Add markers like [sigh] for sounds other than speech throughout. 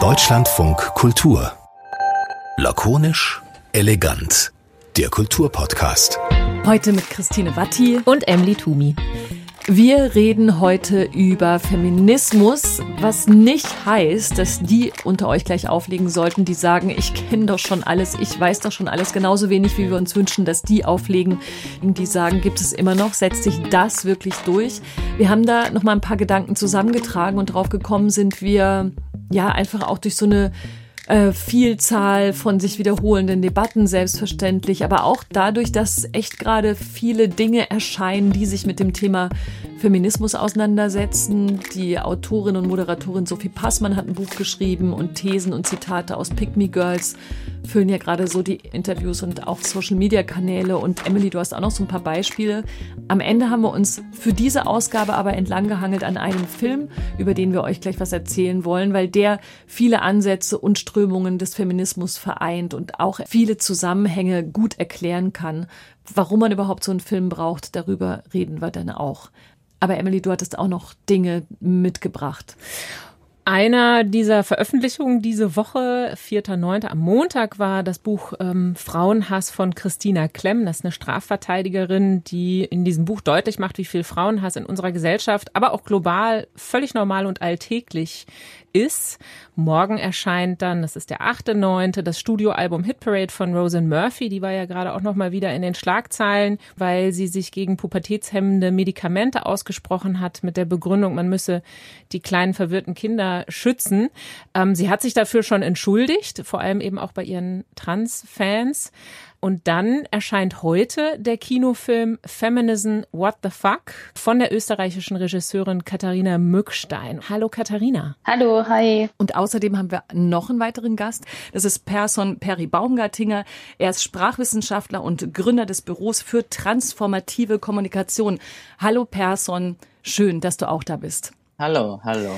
Deutschlandfunk Kultur. Lakonisch, elegant. Der Kulturpodcast. Heute mit Christine Watti und Emily Tumi. Wir reden heute über Feminismus, was nicht heißt, dass die unter euch gleich auflegen sollten, die sagen, ich kenne doch schon alles, ich weiß doch schon alles, genauso wenig wie wir uns wünschen, dass die auflegen, die sagen, gibt es immer noch, setzt sich das wirklich durch. Wir haben da noch mal ein paar Gedanken zusammengetragen und drauf gekommen sind wir ja einfach auch durch so eine äh, Vielzahl von sich wiederholenden Debatten selbstverständlich, aber auch dadurch, dass echt gerade viele Dinge erscheinen, die sich mit dem Thema Feminismus auseinandersetzen. Die Autorin und Moderatorin Sophie Passmann hat ein Buch geschrieben und Thesen und Zitate aus Pick Me Girls füllen ja gerade so die Interviews und auch Social Media Kanäle. Und Emily, du hast auch noch so ein paar Beispiele. Am Ende haben wir uns für diese Ausgabe aber entlang gehangelt an einem Film, über den wir euch gleich was erzählen wollen, weil der viele Ansätze und Strömungen des Feminismus vereint und auch viele Zusammenhänge gut erklären kann. Warum man überhaupt so einen Film braucht, darüber reden wir dann auch. Aber Emily, du hattest auch noch Dinge mitgebracht. Einer dieser Veröffentlichungen diese Woche, 4.9. am Montag, war das Buch ähm, Frauenhass von Christina Klemm. Das ist eine Strafverteidigerin, die in diesem Buch deutlich macht, wie viel Frauenhass in unserer Gesellschaft, aber auch global völlig normal und alltäglich ist. Morgen erscheint dann, das ist der 8.9., das Studioalbum Hit Parade von Rosen Murphy. Die war ja gerade auch nochmal wieder in den Schlagzeilen, weil sie sich gegen pubertätshemmende Medikamente ausgesprochen hat mit der Begründung, man müsse die kleinen verwirrten Kinder schützen. Ähm, sie hat sich dafür schon entschuldigt, vor allem eben auch bei ihren Trans-Fans. Und dann erscheint heute der Kinofilm Feminism What the Fuck von der österreichischen Regisseurin Katharina Mückstein. Hallo Katharina. Hallo, hi. Und außerdem haben wir noch einen weiteren Gast. Das ist Person Perry Baumgartinger. Er ist Sprachwissenschaftler und Gründer des Büros für transformative Kommunikation. Hallo Person, schön, dass du auch da bist. Hallo, hallo.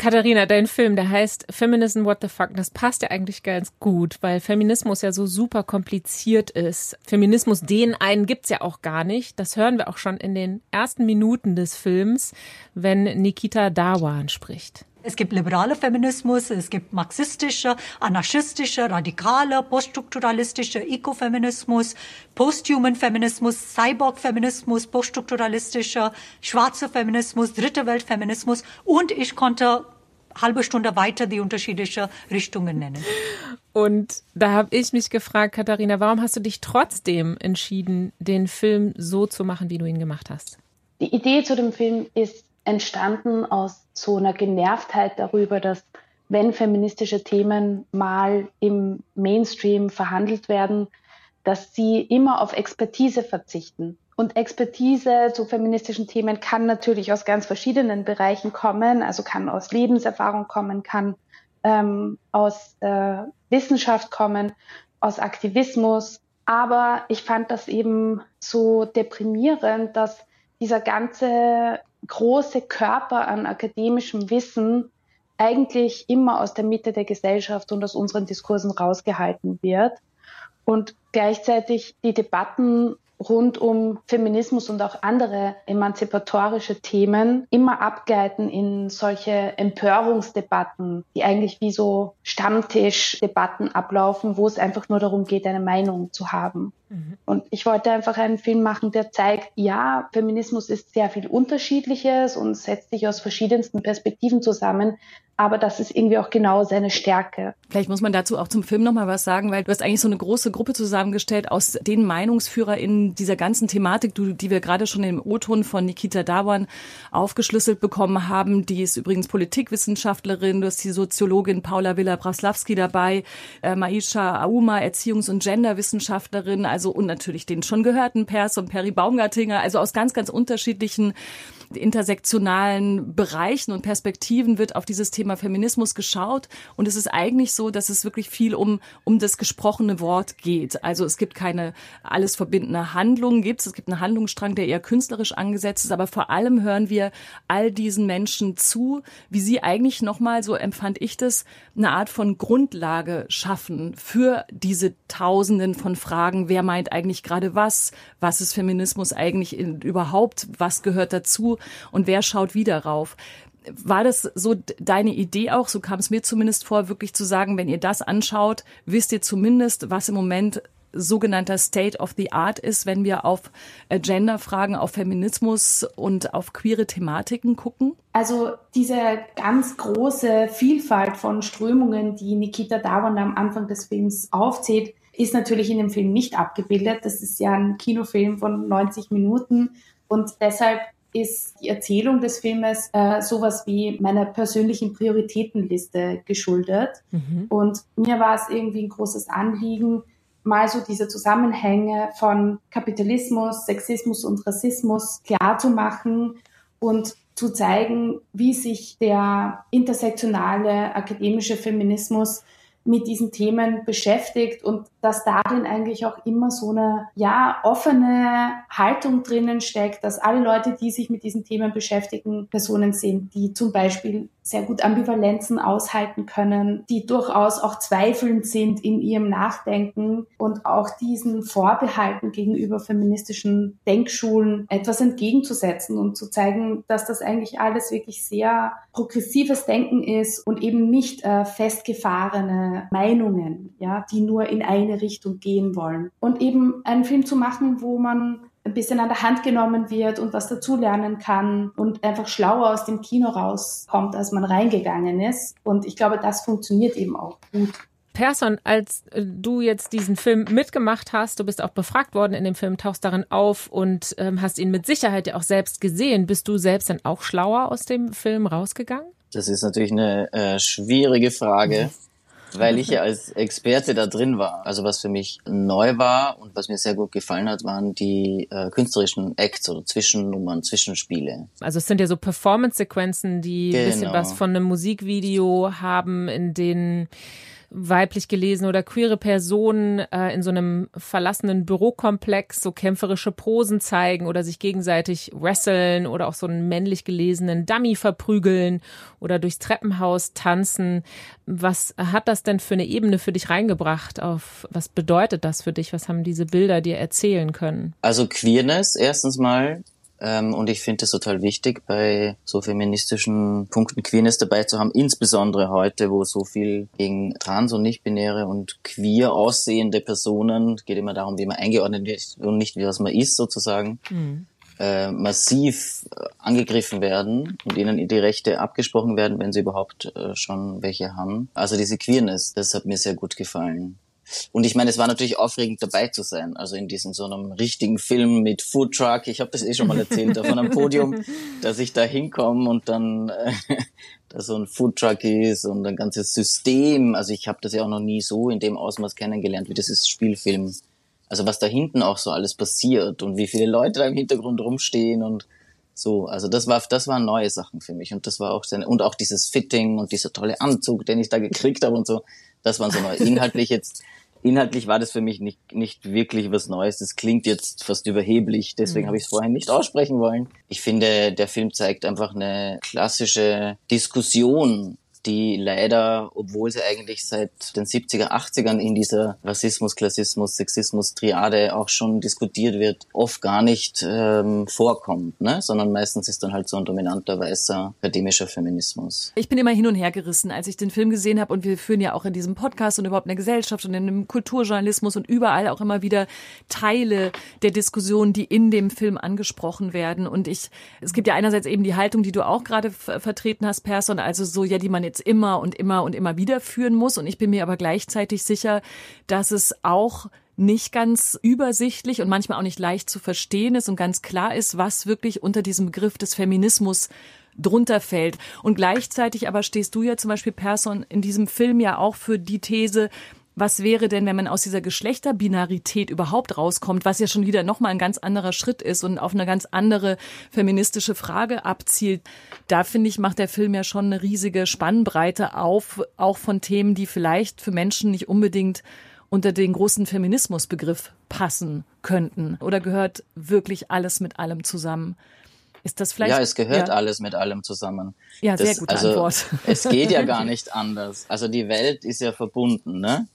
Katharina, dein Film, der heißt Feminism What the Fuck, das passt ja eigentlich ganz gut, weil Feminismus ja so super kompliziert ist. Feminismus, den einen gibt's ja auch gar nicht. Das hören wir auch schon in den ersten Minuten des Films, wenn Nikita Dawan spricht. Es gibt liberaler Feminismus, es gibt marxistischer, anarchistischer, radikaler, poststrukturalistischer Ecofeminismus, posthuman Feminismus, Cyborg-Feminismus, poststrukturalistischer, schwarzer Feminismus, dritte Welt-Feminismus und ich konnte halbe Stunde weiter die unterschiedlichen Richtungen nennen. Und da habe ich mich gefragt, Katharina, warum hast du dich trotzdem entschieden, den Film so zu machen, wie du ihn gemacht hast? Die Idee zu dem Film ist entstanden aus so einer Genervtheit darüber, dass wenn feministische Themen mal im Mainstream verhandelt werden, dass sie immer auf Expertise verzichten. Und Expertise zu feministischen Themen kann natürlich aus ganz verschiedenen Bereichen kommen, also kann aus Lebenserfahrung kommen, kann ähm, aus äh, Wissenschaft kommen, aus Aktivismus. Aber ich fand das eben so deprimierend, dass dieser ganze große Körper an akademischem Wissen eigentlich immer aus der Mitte der Gesellschaft und aus unseren Diskursen rausgehalten wird und gleichzeitig die Debatten rund um Feminismus und auch andere emanzipatorische Themen immer abgleiten in solche Empörungsdebatten, die eigentlich wie so Stammtischdebatten ablaufen, wo es einfach nur darum geht, eine Meinung zu haben. Mhm. Und ich wollte einfach einen Film machen, der zeigt, ja, Feminismus ist sehr viel Unterschiedliches und setzt sich aus verschiedensten Perspektiven zusammen, aber das ist irgendwie auch genau seine Stärke. Vielleicht muss man dazu auch zum Film noch mal was sagen, weil du hast eigentlich so eine große Gruppe zusammengestellt aus den MeinungsführerInnen dieser ganzen Thematik, die wir gerade schon im O-Ton von Nikita Dawan aufgeschlüsselt bekommen haben. Die ist übrigens Politikwissenschaftlerin, du hast die Soziologin Paula Villa-Braslawski dabei, äh, Maisha Auma, Erziehungs- und Genderwissenschaftlerin, also und natürlich den schon gehörten Pers und Perry Baumgartinger, also aus ganz, ganz unterschiedlichen intersektionalen Bereichen und Perspektiven wird auf dieses Thema Feminismus geschaut. Und es ist eigentlich so, dass es wirklich viel um, um das gesprochene Wort geht. Also es gibt keine alles verbindende Handlung, gibt es. gibt einen Handlungsstrang, der eher künstlerisch angesetzt ist. Aber vor allem hören wir all diesen Menschen zu, wie sie eigentlich nochmal, so empfand ich das, eine Art von Grundlage schaffen für diese Tausenden von Fragen. Wer meint eigentlich gerade was? Was ist Feminismus eigentlich in, überhaupt? Was gehört dazu? und wer schaut wieder rauf. war das so deine Idee auch, so kam es mir zumindest vor, wirklich zu sagen, wenn ihr das anschaut, wisst ihr zumindest, was im Moment sogenannter State of the Art ist, wenn wir auf äh, Genderfragen, auf Feminismus und auf queere Thematiken gucken? Also diese ganz große Vielfalt von Strömungen, die Nikita Dawan am Anfang des Films aufzählt, ist natürlich in dem Film nicht abgebildet. Das ist ja ein Kinofilm von 90 Minuten und deshalb ist die Erzählung des Filmes äh, sowas wie meiner persönlichen Prioritätenliste geschuldet. Mhm. Und mir war es irgendwie ein großes Anliegen, mal so diese Zusammenhänge von Kapitalismus, Sexismus und Rassismus klar zu machen und zu zeigen, wie sich der intersektionale akademische Feminismus mit diesen Themen beschäftigt und dass darin eigentlich auch immer so eine, ja, offene Haltung drinnen steckt, dass alle Leute, die sich mit diesen Themen beschäftigen, Personen sind, die zum Beispiel sehr gut Ambivalenzen aushalten können, die durchaus auch zweifelnd sind in ihrem Nachdenken und auch diesen Vorbehalten gegenüber feministischen Denkschulen etwas entgegenzusetzen und zu zeigen, dass das eigentlich alles wirklich sehr progressives Denken ist und eben nicht äh, festgefahrene Meinungen, ja, die nur in eine Richtung gehen wollen. Und eben einen Film zu machen, wo man ein bisschen an der Hand genommen wird und was dazulernen kann und einfach schlauer aus dem Kino rauskommt, als man reingegangen ist. Und ich glaube, das funktioniert eben auch gut. Persson, als äh, du jetzt diesen Film mitgemacht hast, du bist auch befragt worden in dem Film, tauchst darin auf und ähm, hast ihn mit Sicherheit ja auch selbst gesehen. Bist du selbst dann auch schlauer aus dem Film rausgegangen? Das ist natürlich eine äh, schwierige Frage. Weil ich ja als Experte da drin war. Also was für mich neu war und was mir sehr gut gefallen hat, waren die äh, künstlerischen Acts oder Zwischennummern, Zwischenspiele. Also es sind ja so Performance-Sequenzen, die genau. bisschen was von einem Musikvideo haben, in denen weiblich gelesene oder queere Personen äh, in so einem verlassenen Bürokomplex so kämpferische Posen zeigen oder sich gegenseitig wresteln oder auch so einen männlich gelesenen Dummy verprügeln oder durchs Treppenhaus tanzen. Was hat das denn für eine Ebene für dich reingebracht? Auf was bedeutet das für dich? Was haben diese Bilder dir erzählen können? Also Queerness erstens mal ähm, und ich finde es total wichtig, bei so feministischen Punkten Queerness dabei zu haben, insbesondere heute, wo so viel gegen trans- und nicht-binäre und queer aussehende Personen, geht immer darum, wie man eingeordnet wird und nicht, wie was man ist sozusagen, mhm. äh, massiv angegriffen werden und ihnen die Rechte abgesprochen werden, wenn sie überhaupt äh, schon welche haben. Also diese Queerness, das hat mir sehr gut gefallen. Und ich meine, es war natürlich aufregend dabei zu sein. Also in diesem so einem richtigen Film mit Food Truck. Ich habe das eh schon mal erzählt, da von einem Podium, [laughs] dass ich da hinkomme und dann äh, [laughs] da so ein Food Truck ist und ein ganzes System. Also ich habe das ja auch noch nie so in dem Ausmaß kennengelernt, wie das ist Spielfilm. Also was da hinten auch so alles passiert und wie viele Leute da im Hintergrund rumstehen und so, also das war, das waren neue Sachen für mich und das war auch sehr, und auch dieses Fitting und dieser tolle Anzug, den ich da gekriegt habe und so, das waren so neu. Inhaltlich jetzt inhaltlich war das für mich nicht, nicht wirklich was Neues. Das klingt jetzt fast überheblich, deswegen mhm. habe ich es vorhin nicht aussprechen wollen. Ich finde, der Film zeigt einfach eine klassische Diskussion die leider, obwohl sie eigentlich seit den 70er, 80ern in dieser Rassismus, Klassismus, Sexismus, Triade auch schon diskutiert wird, oft gar nicht ähm, vorkommt, ne? sondern meistens ist dann halt so ein dominanter weißer akademischer Feminismus. Ich bin immer hin und her gerissen, als ich den Film gesehen habe und wir führen ja auch in diesem Podcast und überhaupt in der Gesellschaft und in dem Kulturjournalismus und überall auch immer wieder Teile der Diskussion, die in dem Film angesprochen werden und ich, es gibt ja einerseits eben die Haltung, die du auch gerade vertreten hast, Person, also so, ja, die man jetzt immer und immer und immer wieder führen muss. Und ich bin mir aber gleichzeitig sicher, dass es auch nicht ganz übersichtlich und manchmal auch nicht leicht zu verstehen ist und ganz klar ist, was wirklich unter diesem Begriff des Feminismus drunter fällt. Und gleichzeitig aber stehst du ja zum Beispiel Person in diesem Film ja auch für die These, was wäre denn, wenn man aus dieser Geschlechterbinarität überhaupt rauskommt, was ja schon wieder nochmal ein ganz anderer Schritt ist und auf eine ganz andere feministische Frage abzielt. Da finde ich, macht der Film ja schon eine riesige Spannbreite auf, auch von Themen, die vielleicht für Menschen nicht unbedingt unter den großen Feminismusbegriff passen könnten. Oder gehört wirklich alles mit allem zusammen? Ist das vielleicht? Ja, es gehört ja. alles mit allem zusammen. Ja, sehr gute also, Antwort. Es geht ja gar [laughs] nicht anders. Also die Welt ist ja verbunden, ne?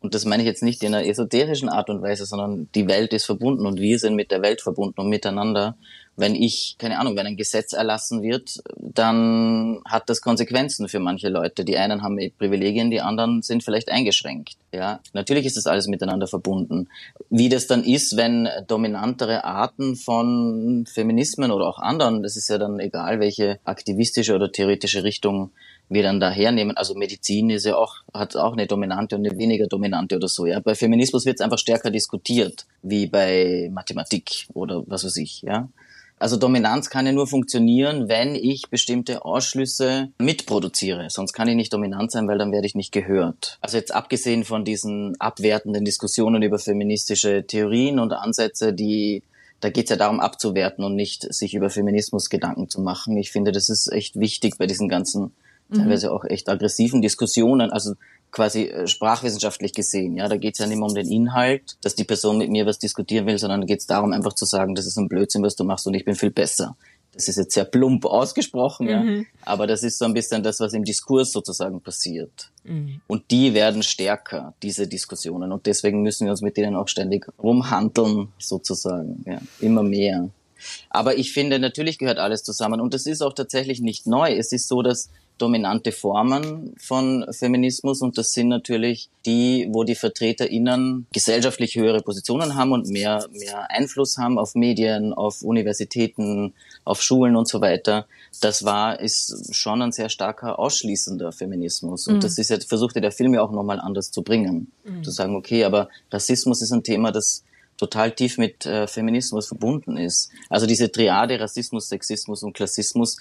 Und das meine ich jetzt nicht in einer esoterischen Art und Weise, sondern die Welt ist verbunden und wir sind mit der Welt verbunden und miteinander. wenn ich, keine Ahnung, wenn ein Gesetz erlassen wird, dann hat das Konsequenzen für manche Leute. Die einen haben Privilegien, die anderen sind vielleicht eingeschränkt. Ja, natürlich ist das alles miteinander verbunden. Wie das dann ist, wenn dominantere Arten von Feminismen oder auch anderen, das ist ja dann egal, welche aktivistische oder theoretische Richtung wir dann da hernehmen. Also Medizin ist ja auch, hat auch eine dominante und eine weniger dominante oder so. Ja, bei Feminismus wird es einfach stärker diskutiert, wie bei Mathematik oder was weiß ich. Ja, also Dominanz kann ja nur funktionieren, wenn ich bestimmte Ausschlüsse mitproduziere. Sonst kann ich nicht dominant sein, weil dann werde ich nicht gehört. Also jetzt abgesehen von diesen abwertenden Diskussionen über feministische Theorien und Ansätze, die da geht es ja darum abzuwerten und nicht sich über Feminismus Gedanken zu machen. Ich finde, das ist echt wichtig bei diesen ganzen. Teilweise auch echt aggressiven Diskussionen. Also quasi äh, sprachwissenschaftlich gesehen. Ja, da geht es ja nicht mehr um den Inhalt, dass die Person mit mir was diskutieren will, sondern geht es darum, einfach zu sagen, das ist ein Blödsinn, was du machst und ich bin viel besser. Das ist jetzt sehr plump ausgesprochen, mhm. ja, aber das ist so ein bisschen das, was im Diskurs sozusagen passiert. Mhm. Und die werden stärker, diese Diskussionen. Und deswegen müssen wir uns mit denen auch ständig rumhandeln, sozusagen, ja, immer mehr. Aber ich finde, natürlich gehört alles zusammen. Und das ist auch tatsächlich nicht neu. Es ist so, dass dominante Formen von Feminismus und das sind natürlich die, wo die VertreterInnen gesellschaftlich höhere Positionen haben und mehr, mehr Einfluss haben auf Medien, auf Universitäten, auf Schulen und so weiter. Das war, ist schon ein sehr starker ausschließender Feminismus und mhm. das ist ja, versuchte der Film ja auch nochmal anders zu bringen. Mhm. Zu sagen, okay, aber Rassismus ist ein Thema, das total tief mit äh, Feminismus verbunden ist. Also diese Triade Rassismus, Sexismus und Klassismus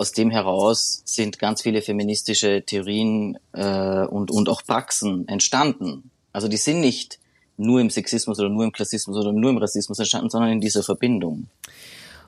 aus dem heraus sind ganz viele feministische Theorien äh, und, und auch Praxen entstanden. Also die sind nicht nur im Sexismus oder nur im Klassismus oder nur im Rassismus entstanden, sondern in dieser Verbindung.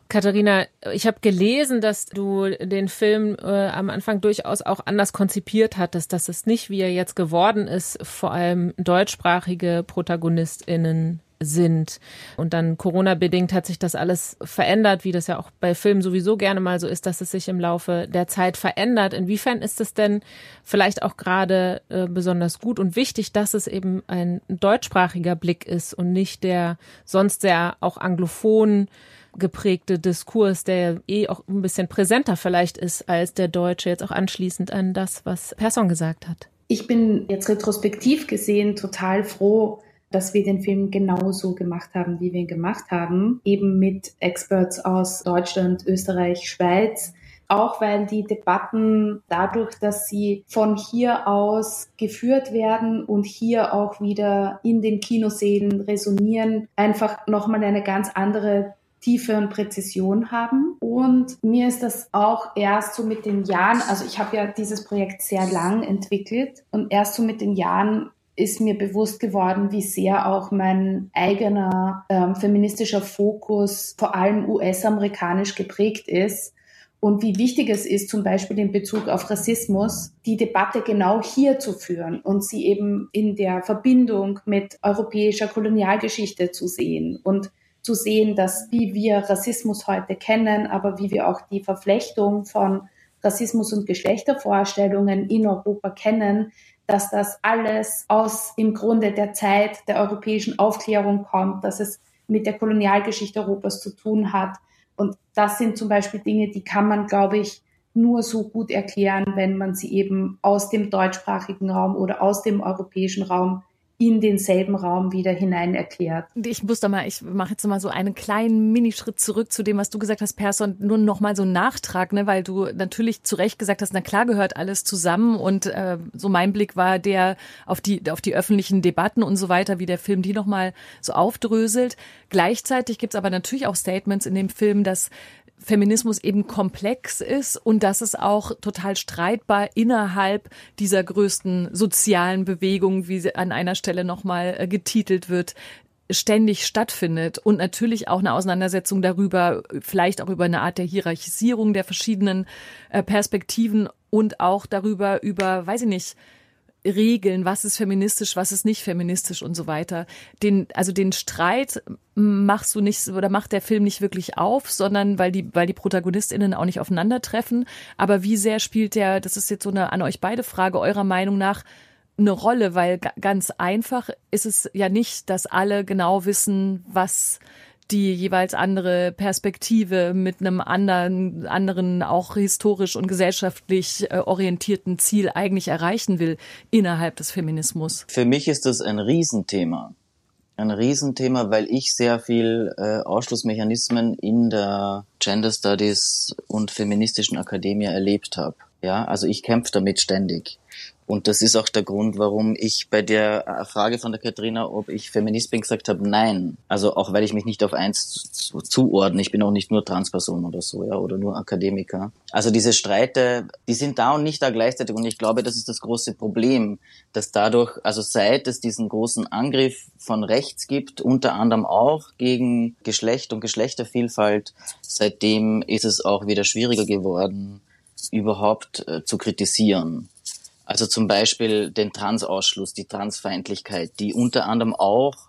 Katharina, ich habe gelesen, dass du den Film äh, am Anfang durchaus auch anders konzipiert hattest, dass es nicht, wie er jetzt geworden ist, vor allem deutschsprachige ProtagonistInnen sind. Und dann Corona-bedingt hat sich das alles verändert, wie das ja auch bei Filmen sowieso gerne mal so ist, dass es sich im Laufe der Zeit verändert. Inwiefern ist es denn vielleicht auch gerade äh, besonders gut und wichtig, dass es eben ein deutschsprachiger Blick ist und nicht der sonst sehr auch anglophon geprägte Diskurs, der eh auch ein bisschen präsenter vielleicht ist als der deutsche, jetzt auch anschließend an das, was Persson gesagt hat. Ich bin jetzt retrospektiv gesehen total froh, dass wir den Film genauso gemacht haben, wie wir ihn gemacht haben, eben mit Experts aus Deutschland, Österreich, Schweiz, auch weil die Debatten dadurch, dass sie von hier aus geführt werden und hier auch wieder in den Kinosälen resonieren, einfach nochmal eine ganz andere Tiefe und Präzision haben. Und mir ist das auch erst so mit den Jahren, also ich habe ja dieses Projekt sehr lang entwickelt und erst so mit den Jahren ist mir bewusst geworden, wie sehr auch mein eigener ähm, feministischer Fokus vor allem US-amerikanisch geprägt ist und wie wichtig es ist, zum Beispiel in Bezug auf Rassismus, die Debatte genau hier zu führen und sie eben in der Verbindung mit europäischer Kolonialgeschichte zu sehen und zu sehen, dass wie wir Rassismus heute kennen, aber wie wir auch die Verflechtung von Rassismus und Geschlechtervorstellungen in Europa kennen, dass das alles aus im Grunde der Zeit der europäischen Aufklärung kommt, dass es mit der Kolonialgeschichte Europas zu tun hat. Und das sind zum Beispiel Dinge, die kann man, glaube ich, nur so gut erklären, wenn man sie eben aus dem deutschsprachigen Raum oder aus dem europäischen Raum in denselben Raum wieder hinein erklärt. Ich muss da mal, ich mache jetzt mal so einen kleinen Minischritt zurück zu dem, was du gesagt hast, Persson, nur noch mal so einen Nachtrag, ne, weil du natürlich zu Recht gesagt hast, na klar gehört alles zusammen und äh, so mein Blick war der auf die auf die öffentlichen Debatten und so weiter, wie der Film die noch mal so aufdröselt. Gleichzeitig gibt's aber natürlich auch Statements in dem Film, dass Feminismus eben komplex ist und dass es auch total streitbar innerhalb dieser größten sozialen Bewegungen, wie sie an einer Stelle nochmal äh, getitelt wird, ständig stattfindet und natürlich auch eine Auseinandersetzung darüber, vielleicht auch über eine Art der Hierarchisierung der verschiedenen äh, Perspektiven und auch darüber, über, weiß ich nicht, Regeln, was ist feministisch, was ist nicht feministisch und so weiter. Den, also den Streit machst du nicht oder macht der Film nicht wirklich auf, sondern weil die, weil die ProtagonistInnen auch nicht aufeinandertreffen. Aber wie sehr spielt der, das ist jetzt so eine an euch beide Frage, eurer Meinung nach, eine Rolle, weil ganz einfach ist es ja nicht, dass alle genau wissen, was die jeweils andere Perspektive mit einem anderen, anderen auch historisch und gesellschaftlich äh, orientierten Ziel eigentlich erreichen will innerhalb des Feminismus? Für mich ist das ein Riesenthema. Ein Riesenthema, weil ich sehr viel äh, Ausschlussmechanismen in der Gender Studies und feministischen Akademie erlebt habe. Ja, also ich kämpfe damit ständig. Und das ist auch der Grund, warum ich bei der äh, Frage von der Katrina, ob ich Feminist bin, gesagt habe, nein. Also auch weil ich mich nicht auf eins zu, zuordne. Ich bin auch nicht nur Transperson oder so, ja, oder nur Akademiker. Also diese Streite, die sind da und nicht da gleichzeitig. Und ich glaube, das ist das große Problem, dass dadurch, also seit es diesen großen Angriff von rechts gibt, unter anderem auch gegen Geschlecht und Geschlechtervielfalt, seitdem ist es auch wieder schwieriger geworden, überhaupt äh, zu kritisieren. Also zum Beispiel den Transausschluss, die Transfeindlichkeit, die unter anderem auch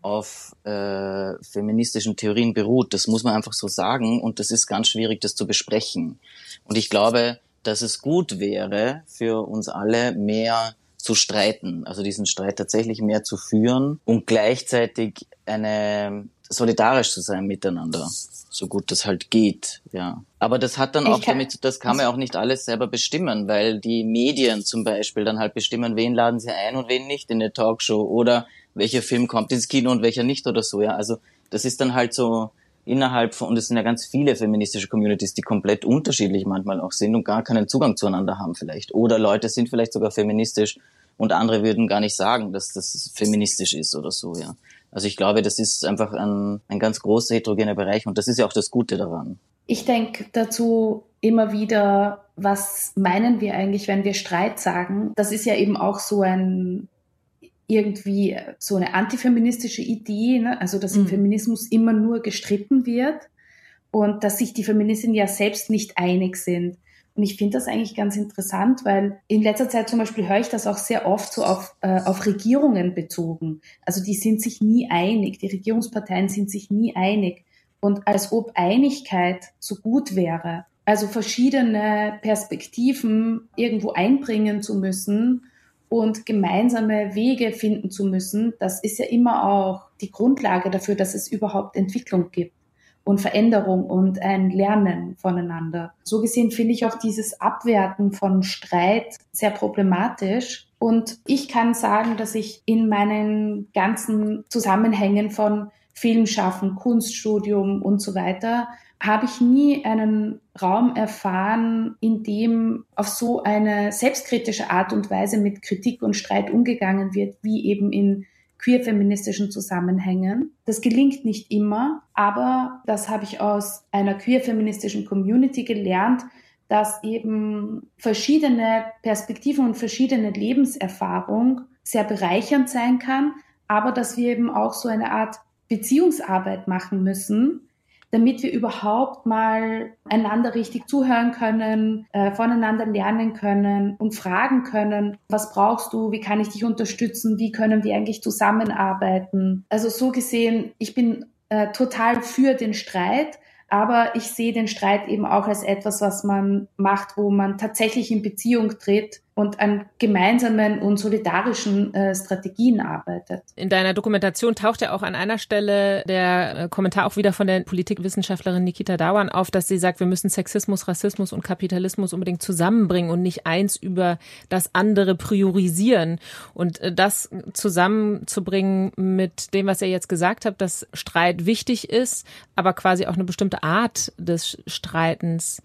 auf äh, feministischen Theorien beruht. Das muss man einfach so sagen und das ist ganz schwierig, das zu besprechen. Und ich glaube, dass es gut wäre für uns alle mehr zu streiten, also diesen Streit tatsächlich mehr zu führen und gleichzeitig eine solidarisch zu sein miteinander, so gut das halt geht, ja. Aber das hat dann auch damit, das kann man auch nicht alles selber bestimmen, weil die Medien zum Beispiel dann halt bestimmen, wen laden sie ein und wen nicht in eine Talkshow oder welcher Film kommt ins Kino und welcher nicht oder so, ja. Also das ist dann halt so innerhalb von, und es sind ja ganz viele feministische Communities, die komplett unterschiedlich manchmal auch sind und gar keinen Zugang zueinander haben vielleicht. Oder Leute sind vielleicht sogar feministisch und andere würden gar nicht sagen, dass das feministisch ist oder so, ja. Also ich glaube, das ist einfach ein, ein ganz großer heterogener Bereich und das ist ja auch das Gute daran. Ich denke dazu immer wieder, was meinen wir eigentlich, wenn wir Streit sagen? Das ist ja eben auch so ein irgendwie so eine antifeministische Idee, ne? also dass im mhm. Feminismus immer nur gestritten wird und dass sich die Feministinnen ja selbst nicht einig sind. Und ich finde das eigentlich ganz interessant, weil in letzter Zeit zum Beispiel höre ich das auch sehr oft so auf, äh, auf Regierungen bezogen. Also die sind sich nie einig, die Regierungsparteien sind sich nie einig. Und als ob Einigkeit so gut wäre, also verschiedene Perspektiven irgendwo einbringen zu müssen und gemeinsame Wege finden zu müssen, das ist ja immer auch die Grundlage dafür, dass es überhaupt Entwicklung gibt und Veränderung und ein Lernen voneinander. So gesehen finde ich auch dieses Abwerten von Streit sehr problematisch. Und ich kann sagen, dass ich in meinen ganzen Zusammenhängen von Filmschaffen, Kunststudium und so weiter habe ich nie einen Raum erfahren, in dem auf so eine selbstkritische Art und Weise mit Kritik und Streit umgegangen wird, wie eben in queer-feministischen Zusammenhängen. Das gelingt nicht immer, aber das habe ich aus einer queer-feministischen Community gelernt, dass eben verschiedene Perspektiven und verschiedene Lebenserfahrung sehr bereichernd sein kann, aber dass wir eben auch so eine Art Beziehungsarbeit machen müssen, damit wir überhaupt mal einander richtig zuhören können, äh, voneinander lernen können und fragen können, was brauchst du, wie kann ich dich unterstützen, wie können wir eigentlich zusammenarbeiten. Also so gesehen, ich bin äh, total für den Streit, aber ich sehe den Streit eben auch als etwas, was man macht, wo man tatsächlich in Beziehung tritt und an gemeinsamen und solidarischen äh, Strategien arbeitet. In deiner Dokumentation taucht ja auch an einer Stelle der äh, Kommentar auch wieder von der Politikwissenschaftlerin Nikita Dawan auf, dass sie sagt, wir müssen Sexismus, Rassismus und Kapitalismus unbedingt zusammenbringen und nicht eins über das andere priorisieren. Und äh, das zusammenzubringen mit dem, was ihr jetzt gesagt habt, dass Streit wichtig ist, aber quasi auch eine bestimmte Art des Streitens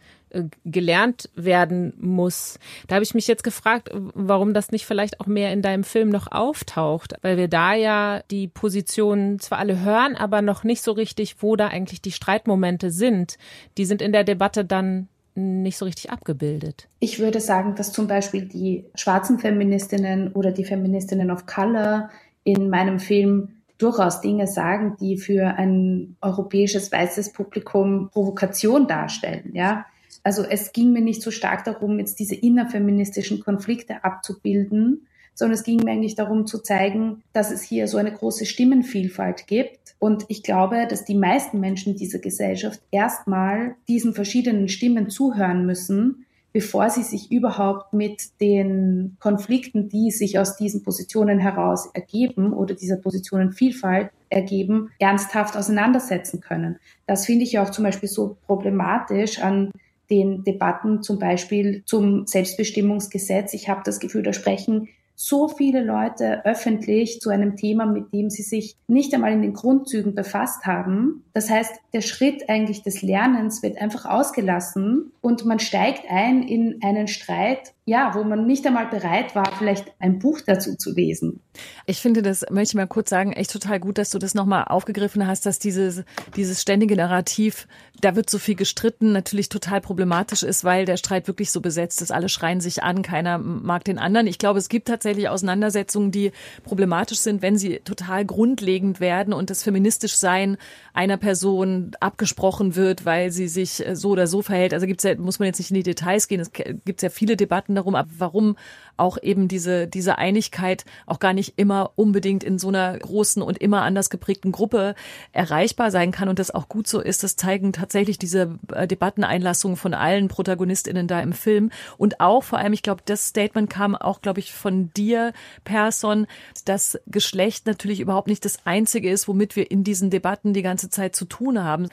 gelernt werden muss. Da habe ich mich jetzt gefragt, warum das nicht vielleicht auch mehr in deinem Film noch auftaucht, weil wir da ja die Positionen zwar alle hören, aber noch nicht so richtig, wo da eigentlich die Streitmomente sind. Die sind in der Debatte dann nicht so richtig abgebildet. Ich würde sagen, dass zum Beispiel die schwarzen Feministinnen oder die Feministinnen of Color in meinem Film durchaus Dinge sagen, die für ein europäisches weißes Publikum Provokation darstellen, ja. Also es ging mir nicht so stark darum, jetzt diese innerfeministischen Konflikte abzubilden, sondern es ging mir eigentlich darum zu zeigen, dass es hier so eine große Stimmenvielfalt gibt. Und ich glaube, dass die meisten Menschen dieser Gesellschaft erstmal diesen verschiedenen Stimmen zuhören müssen, bevor sie sich überhaupt mit den Konflikten, die sich aus diesen Positionen heraus ergeben oder dieser Positionenvielfalt ergeben, ernsthaft auseinandersetzen können. Das finde ich auch zum Beispiel so problematisch an den Debatten zum Beispiel zum Selbstbestimmungsgesetz. Ich habe das Gefühl, da sprechen so viele Leute öffentlich zu einem Thema, mit dem sie sich nicht einmal in den Grundzügen befasst haben. Das heißt, der Schritt eigentlich des Lernens wird einfach ausgelassen und man steigt ein in einen Streit, ja, wo man nicht einmal bereit war, vielleicht ein Buch dazu zu lesen. Ich finde das, möchte ich mal kurz sagen, echt total gut, dass du das nochmal aufgegriffen hast, dass dieses, dieses ständige Narrativ, da wird so viel gestritten, natürlich total problematisch ist, weil der Streit wirklich so besetzt ist. Alle schreien sich an, keiner mag den anderen. Ich glaube, es gibt tatsächlich Auseinandersetzungen, die problematisch sind, wenn sie total grundlegend werden und das feministisch Sein einer Person abgesprochen wird, weil sie sich so oder so verhält. Also gibt's ja, muss man jetzt nicht in die Details gehen. Es gibt ja viele Debatten Darum, warum auch eben diese, diese Einigkeit auch gar nicht immer unbedingt in so einer großen und immer anders geprägten Gruppe erreichbar sein kann und das auch gut so ist. Das zeigen tatsächlich diese äh, Debatteneinlassungen von allen ProtagonistInnen da im Film. Und auch vor allem, ich glaube, das Statement kam auch, glaube ich, von dir, Person, dass Geschlecht natürlich überhaupt nicht das Einzige ist, womit wir in diesen Debatten die ganze Zeit zu tun haben.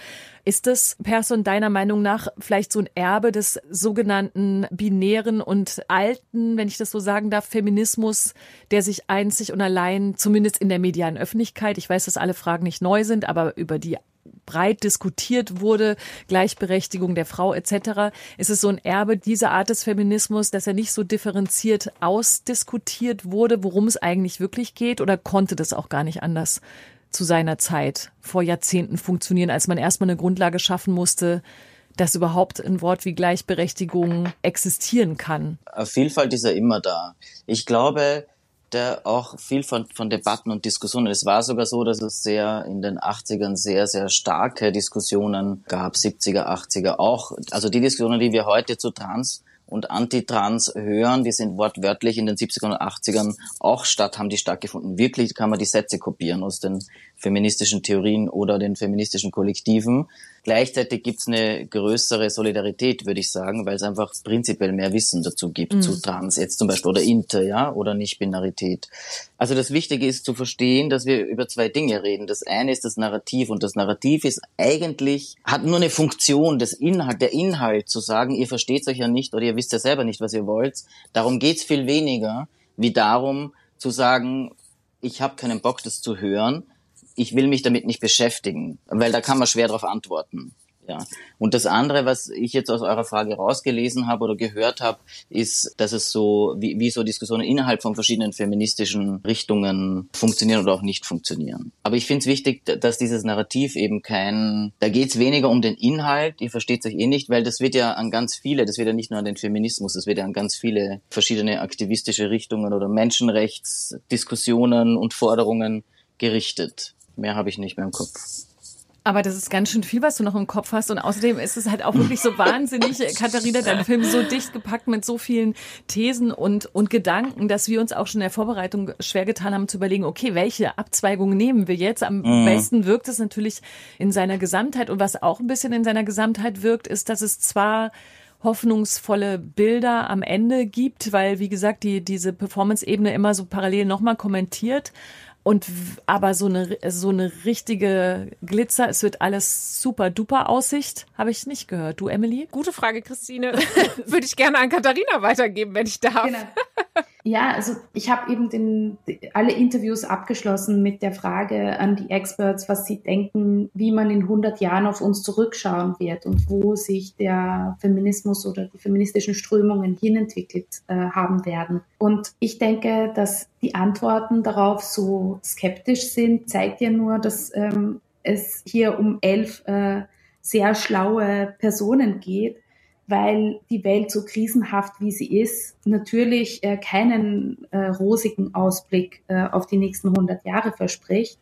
Ist das, Person, deiner Meinung nach vielleicht so ein Erbe des sogenannten binären und alten, wenn ich das so sagen darf, Feminismus, der sich einzig und allein, zumindest in der medialen Öffentlichkeit, ich weiß, dass alle Fragen nicht neu sind, aber über die breit diskutiert wurde, Gleichberechtigung der Frau etc. Ist es so ein Erbe dieser Art des Feminismus, dass er nicht so differenziert ausdiskutiert wurde, worum es eigentlich wirklich geht, oder konnte das auch gar nicht anders zu seiner Zeit vor Jahrzehnten funktionieren, als man erstmal eine Grundlage schaffen musste, dass überhaupt ein Wort wie Gleichberechtigung existieren kann. Vielfalt ist ja immer da. Ich glaube, der auch viel von, von Debatten und Diskussionen. Es war sogar so, dass es sehr in den 80ern sehr, sehr starke Diskussionen gab, 70er, 80er auch. Also die Diskussionen, die wir heute zu Trans und Antitrans hören, die sind wortwörtlich in den 70ern und 80ern auch statt, haben die stattgefunden. Wirklich kann man die Sätze kopieren aus den feministischen Theorien oder den feministischen Kollektiven. Gleichzeitig gibt es eine größere Solidarität, würde ich sagen, weil es einfach prinzipiell mehr Wissen dazu gibt, mhm. zu Trans jetzt zum Beispiel oder Inter, ja, oder Nicht-Binarität. Also das Wichtige ist zu verstehen, dass wir über zwei Dinge reden. Das eine ist das Narrativ und das Narrativ ist eigentlich, hat nur eine Funktion, das Inhalt, der Inhalt zu sagen, ihr versteht euch ja nicht oder ihr wisst ja selber nicht, was ihr wollt. Darum geht's viel weniger, wie darum zu sagen, ich habe keinen Bock, das zu hören, ich will mich damit nicht beschäftigen, weil da kann man schwer darauf antworten. Ja. Und das andere, was ich jetzt aus eurer Frage rausgelesen habe oder gehört habe, ist, dass es so, wie, wie so Diskussionen innerhalb von verschiedenen feministischen Richtungen funktionieren oder auch nicht funktionieren. Aber ich finde es wichtig, dass dieses Narrativ eben kein, da geht es weniger um den Inhalt, ihr versteht euch eh nicht, weil das wird ja an ganz viele, das wird ja nicht nur an den Feminismus, das wird ja an ganz viele verschiedene aktivistische Richtungen oder Menschenrechtsdiskussionen und Forderungen gerichtet. Mehr habe ich nicht mehr im Kopf. Aber das ist ganz schön viel, was du noch im Kopf hast. Und außerdem ist es halt auch wirklich so wahnsinnig, [laughs] Katharina, dein Film so dicht gepackt mit so vielen Thesen und, und Gedanken, dass wir uns auch schon in der Vorbereitung schwer getan haben zu überlegen, okay, welche Abzweigung nehmen wir jetzt? Am mhm. besten wirkt es natürlich in seiner Gesamtheit. Und was auch ein bisschen in seiner Gesamtheit wirkt, ist, dass es zwar hoffnungsvolle Bilder am Ende gibt, weil, wie gesagt, die, diese Performance-Ebene immer so parallel nochmal kommentiert. Und aber so eine so eine richtige Glitzer, es wird alles super duper Aussicht, habe ich nicht gehört. Du, Emily? Gute Frage, Christine. [laughs] Würde ich gerne an Katharina weitergeben, wenn ich darf. Genau. Ja, also ich habe eben den, alle Interviews abgeschlossen mit der Frage an die Experts, was sie denken, wie man in 100 Jahren auf uns zurückschauen wird und wo sich der Feminismus oder die feministischen Strömungen hinentwickelt äh, haben werden. Und ich denke, dass die Antworten darauf so skeptisch sind, zeigt ja nur, dass ähm, es hier um elf äh, sehr schlaue Personen geht weil die Welt so krisenhaft wie sie ist, natürlich äh, keinen äh, rosigen Ausblick äh, auf die nächsten 100 Jahre verspricht.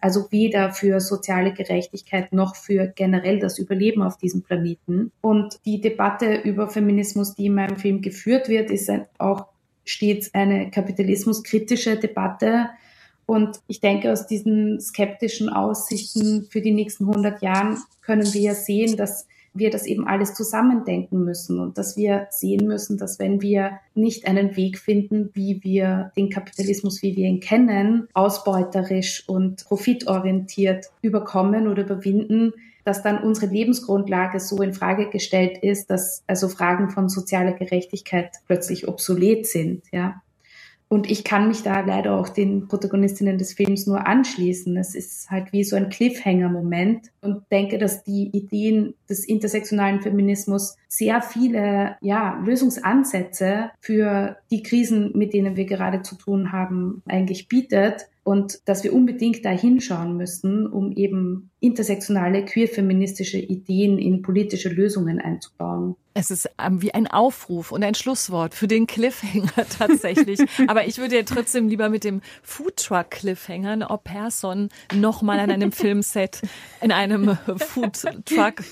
Also weder für soziale Gerechtigkeit noch für generell das Überleben auf diesem Planeten. Und die Debatte über Feminismus, die in meinem Film geführt wird, ist ein, auch stets eine kapitalismuskritische Debatte. Und ich denke, aus diesen skeptischen Aussichten für die nächsten 100 Jahren können wir ja sehen, dass wir das eben alles zusammendenken müssen und dass wir sehen müssen, dass wenn wir nicht einen Weg finden, wie wir den Kapitalismus, wie wir ihn kennen, ausbeuterisch und profitorientiert überkommen oder überwinden, dass dann unsere Lebensgrundlage so in Frage gestellt ist, dass also Fragen von sozialer Gerechtigkeit plötzlich obsolet sind, ja. Und ich kann mich da leider auch den Protagonistinnen des Films nur anschließen. Es ist halt wie so ein Cliffhanger-Moment und denke, dass die Ideen des intersektionalen Feminismus sehr viele ja, Lösungsansätze für die Krisen, mit denen wir gerade zu tun haben, eigentlich bietet und dass wir unbedingt da hinschauen müssen, um eben intersektionale queer-feministische Ideen in politische Lösungen einzubauen. Es ist ähm, wie ein Aufruf und ein Schlusswort für den Cliffhanger [laughs] tatsächlich. Aber ich würde ja trotzdem lieber mit dem Foodtruck Cliffhanger eine Person nochmal an einem Filmset in einem [laughs] Foodtruck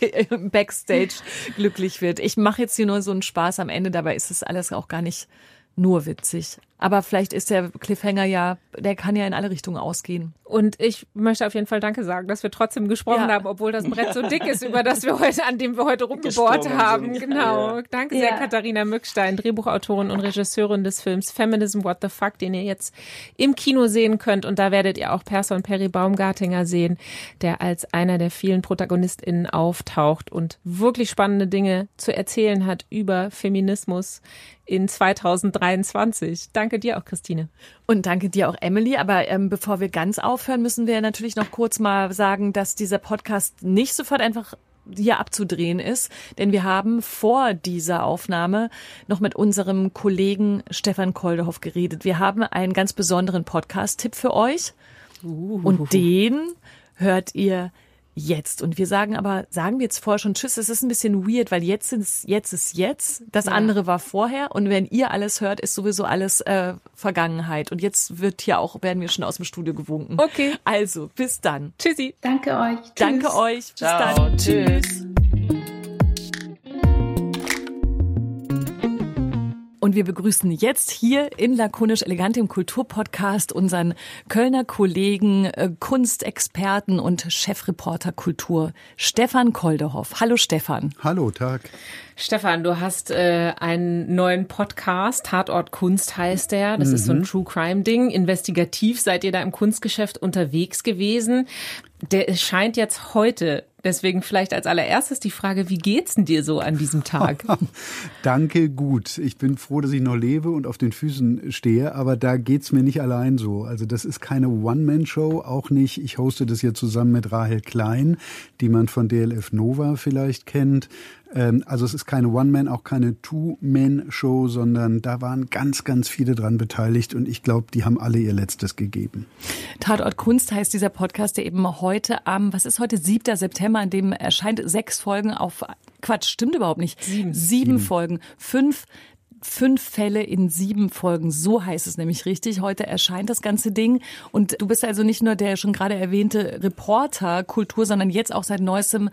Backstage glücklich wird. Ich mache jetzt hier nur so einen Spaß am Ende, dabei ist es alles auch gar nicht nur witzig. Aber vielleicht ist der Cliffhanger ja, der kann ja in alle Richtungen ausgehen. Und ich möchte auf jeden Fall Danke sagen, dass wir trotzdem gesprochen ja. haben, obwohl das Brett so [laughs] dick ist, über das wir heute, an dem wir heute rumgebohrt haben. Sind. Genau. Ja. Danke sehr, ja. Katharina Mückstein, Drehbuchautorin und Regisseurin des Films Feminism What the Fuck, den ihr jetzt im Kino sehen könnt. Und da werdet ihr auch Person Perry Baumgartinger sehen, der als einer der vielen ProtagonistInnen auftaucht und wirklich spannende Dinge zu erzählen hat über Feminismus in 2023. Danke danke dir auch, Christine. Und danke dir auch, Emily. Aber ähm, bevor wir ganz aufhören, müssen wir natürlich noch kurz mal sagen, dass dieser Podcast nicht sofort einfach hier abzudrehen ist, denn wir haben vor dieser Aufnahme noch mit unserem Kollegen Stefan Koldehoff geredet. Wir haben einen ganz besonderen Podcast-Tipp für euch und den hört ihr jetzt. Und wir sagen aber, sagen wir jetzt vorher schon Tschüss, es ist ein bisschen weird, weil jetzt ist jetzt ist jetzt, das ja. andere war vorher und wenn ihr alles hört, ist sowieso alles äh, Vergangenheit. Und jetzt wird hier auch, werden wir schon aus dem Studio gewunken. Okay. Also, bis dann. Tschüssi. Danke euch. Tschüss. Danke euch. Bis Ciao. dann. Tschüss. Und wir begrüßen jetzt hier in Lakonisch Elegant im Kulturpodcast unseren Kölner Kollegen, äh, Kunstexperten und Chefreporter Kultur, Stefan Koldehoff. Hallo Stefan. Hallo, Tag. Stefan, du hast äh, einen neuen Podcast, Tatort Kunst heißt der. Das mhm. ist so ein mhm. True Crime Ding. Investigativ seid ihr da im Kunstgeschäft unterwegs gewesen. Der scheint jetzt heute Deswegen vielleicht als allererstes die Frage, wie geht's denn dir so an diesem Tag? [laughs] Danke, gut. Ich bin froh, dass ich noch lebe und auf den Füßen stehe, aber da geht's mir nicht allein so. Also das ist keine One-Man-Show, auch nicht. Ich hoste das hier zusammen mit Rahel Klein, die man von DLF Nova vielleicht kennt. Ähm, also es ist keine One-Man, auch keine Two-Man-Show, sondern da waren ganz, ganz viele dran beteiligt und ich glaube, die haben alle ihr Letztes gegeben. Tatort Kunst heißt dieser Podcast, der eben heute am, was ist heute, 7. September, an dem erscheint sechs Folgen auf, Quatsch, stimmt überhaupt nicht. Sieben. Sieben, Sieben. Folgen. Fünf fünf Fälle in sieben Folgen. So heißt es nämlich richtig. Heute erscheint das ganze Ding. Und du bist also nicht nur der schon gerade erwähnte Reporter Kultur, sondern jetzt auch seit neuestem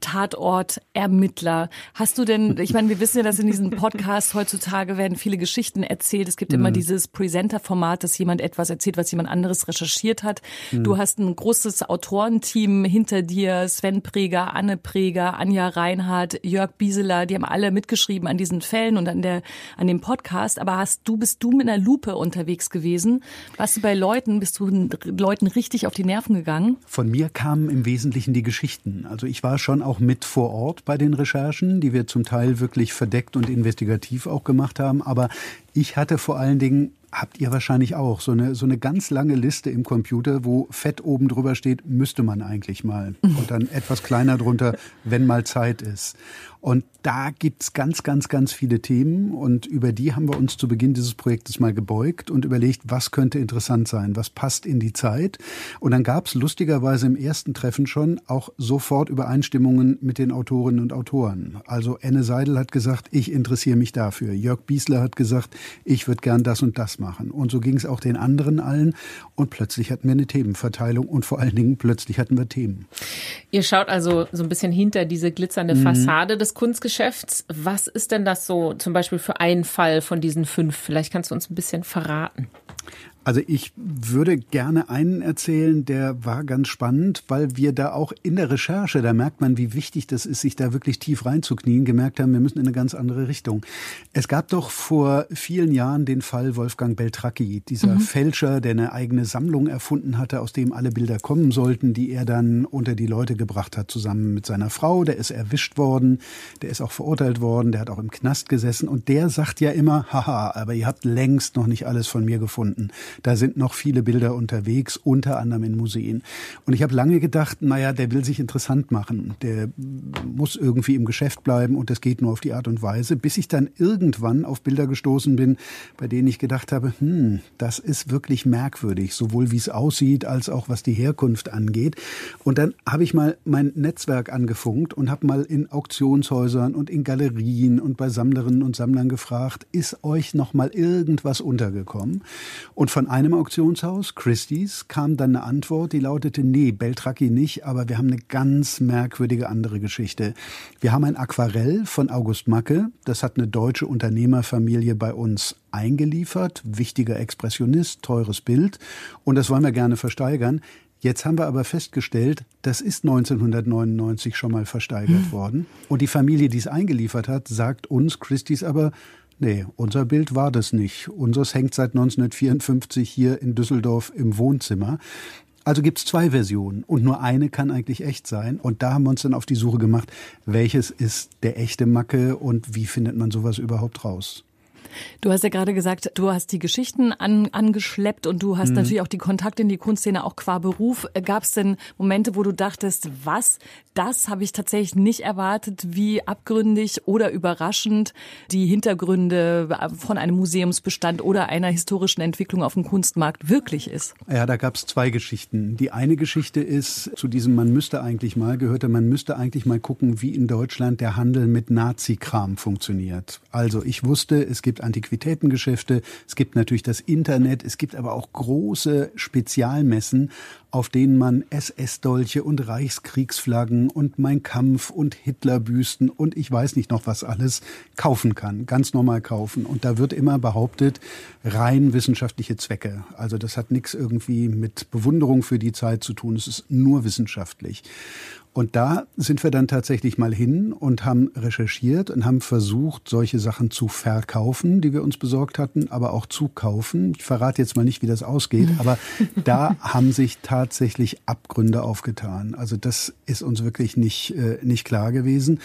Tatort-Ermittler. Hast du denn, ich meine, wir wissen ja, dass in diesen Podcasts heutzutage werden viele Geschichten erzählt. Es gibt mhm. immer dieses Presenter-Format, dass jemand etwas erzählt, was jemand anderes recherchiert hat. Mhm. Du hast ein großes Autorenteam hinter dir, Sven Preger, Anne Preger, Anja Reinhardt, Jörg Bieseler, die haben alle mitgeschrieben an diesen Fällen und an der, an dem Podcast. Aber hast du, bist du mit einer Lupe unterwegs gewesen? Warst du bei Leuten, bist du Leuten richtig auf die Nerven gegangen? Von mir kamen im Wesentlichen die Geschichten. Also ich war schon auch mit vor Ort bei den Recherchen, die wir zum Teil wirklich verdeckt und investigativ auch gemacht haben. Aber ich hatte vor allen Dingen habt ihr wahrscheinlich auch so eine so eine ganz lange Liste im Computer, wo fett oben drüber steht, müsste man eigentlich mal und dann [laughs] etwas kleiner drunter, wenn mal Zeit ist. Und da gibt's ganz, ganz, ganz viele Themen und über die haben wir uns zu Beginn dieses Projektes mal gebeugt und überlegt, was könnte interessant sein, was passt in die Zeit. Und dann gab's lustigerweise im ersten Treffen schon auch sofort Übereinstimmungen mit den Autorinnen und Autoren. Also Enne Seidel hat gesagt, ich interessiere mich dafür. Jörg Biesler hat gesagt, ich würde gern das und das machen. Und so ging's auch den anderen allen. Und plötzlich hatten wir eine Themenverteilung und vor allen Dingen plötzlich hatten wir Themen. Ihr schaut also so ein bisschen hinter diese glitzernde mhm. Fassade des Kunstgeschäfts. Was ist denn das so zum Beispiel für einen Fall von diesen fünf? Vielleicht kannst du uns ein bisschen verraten. Also ich würde gerne einen erzählen, der war ganz spannend, weil wir da auch in der Recherche, da merkt man, wie wichtig das ist, sich da wirklich tief reinzuknien, gemerkt haben, wir müssen in eine ganz andere Richtung. Es gab doch vor vielen Jahren den Fall Wolfgang Beltracchi, dieser mhm. Fälscher, der eine eigene Sammlung erfunden hatte, aus dem alle Bilder kommen sollten, die er dann unter die Leute gebracht hat, zusammen mit seiner Frau. Der ist erwischt worden, der ist auch verurteilt worden, der hat auch im Knast gesessen und der sagt ja immer, haha, aber ihr habt längst noch nicht alles von mir gefunden. Da sind noch viele Bilder unterwegs, unter anderem in Museen. Und ich habe lange gedacht, naja, der will sich interessant machen. Der muss irgendwie im Geschäft bleiben und das geht nur auf die Art und Weise, bis ich dann irgendwann auf Bilder gestoßen bin, bei denen ich gedacht habe, hm, das ist wirklich merkwürdig, sowohl wie es aussieht, als auch was die Herkunft angeht. Und dann habe ich mal mein Netzwerk angefunkt und habe mal in Auktionshäusern und in Galerien und bei Sammlerinnen und Sammlern gefragt, ist euch noch mal irgendwas untergekommen? Und von einem Auktionshaus, Christie's, kam dann eine Antwort, die lautete, nee, Beltracchi nicht, aber wir haben eine ganz merkwürdige andere Geschichte. Wir haben ein Aquarell von August Macke, das hat eine deutsche Unternehmerfamilie bei uns eingeliefert, wichtiger Expressionist, teures Bild, und das wollen wir gerne versteigern. Jetzt haben wir aber festgestellt, das ist 1999 schon mal versteigert hm. worden. Und die Familie, die es eingeliefert hat, sagt uns, Christie's aber, Nee, unser Bild war das nicht. Unseres hängt seit 1954 hier in Düsseldorf im Wohnzimmer. Also gibt's zwei Versionen und nur eine kann eigentlich echt sein. Und da haben wir uns dann auf die Suche gemacht, welches ist der echte Macke und wie findet man sowas überhaupt raus? Du hast ja gerade gesagt, du hast die Geschichten an, angeschleppt und du hast mhm. natürlich auch die Kontakte in die Kunstszene auch qua Beruf. Gab es denn Momente, wo du dachtest, was, das habe ich tatsächlich nicht erwartet, wie abgründig oder überraschend die Hintergründe von einem Museumsbestand oder einer historischen Entwicklung auf dem Kunstmarkt wirklich ist? Ja, da gab es zwei Geschichten. Die eine Geschichte ist zu diesem, man müsste eigentlich mal, gehörte, man müsste eigentlich mal gucken, wie in Deutschland der Handel mit Nazi-Kram funktioniert. Also ich wusste, es gibt Antiquitätengeschäfte, es gibt natürlich das Internet, es gibt aber auch große Spezialmessen, auf denen man SS-Dolche und Reichskriegsflaggen und Mein Kampf und Hitlerbüsten und ich weiß nicht noch was alles kaufen kann, ganz normal kaufen. Und da wird immer behauptet, rein wissenschaftliche Zwecke. Also das hat nichts irgendwie mit Bewunderung für die Zeit zu tun, es ist nur wissenschaftlich. Und da sind wir dann tatsächlich mal hin und haben recherchiert und haben versucht, solche Sachen zu verkaufen, die wir uns besorgt hatten, aber auch zu kaufen. Ich verrate jetzt mal nicht, wie das ausgeht, [laughs] aber da haben sich tatsächlich Abgründe aufgetan. Also das ist uns wirklich nicht, äh, nicht klar gewesen.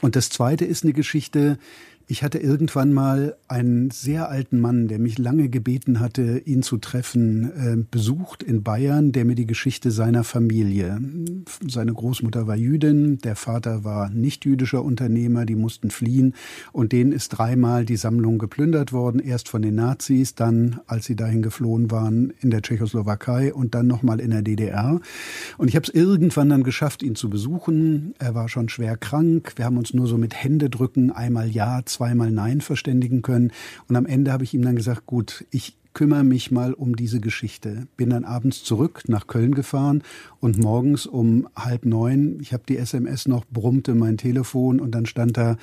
Und das Zweite ist eine Geschichte, ich hatte irgendwann mal einen sehr alten Mann, der mich lange gebeten hatte, ihn zu treffen, äh, besucht in Bayern, der mir die Geschichte seiner Familie. Seine Großmutter war Jüdin, der Vater war nicht jüdischer Unternehmer, die mussten fliehen und denen ist dreimal die Sammlung geplündert worden, erst von den Nazis, dann, als sie dahin geflohen waren, in der Tschechoslowakei und dann nochmal in der DDR. Und ich habe es irgendwann dann geschafft, ihn zu besuchen. Er war schon schwer krank. Wir haben uns nur so mit Händedrücken einmal ja, zweimal Nein verständigen können. Und am Ende habe ich ihm dann gesagt, gut, ich kümmere mich mal um diese Geschichte. Bin dann abends zurück nach Köln gefahren und morgens um halb neun, ich habe die SMS noch, brummte mein Telefon und dann stand da,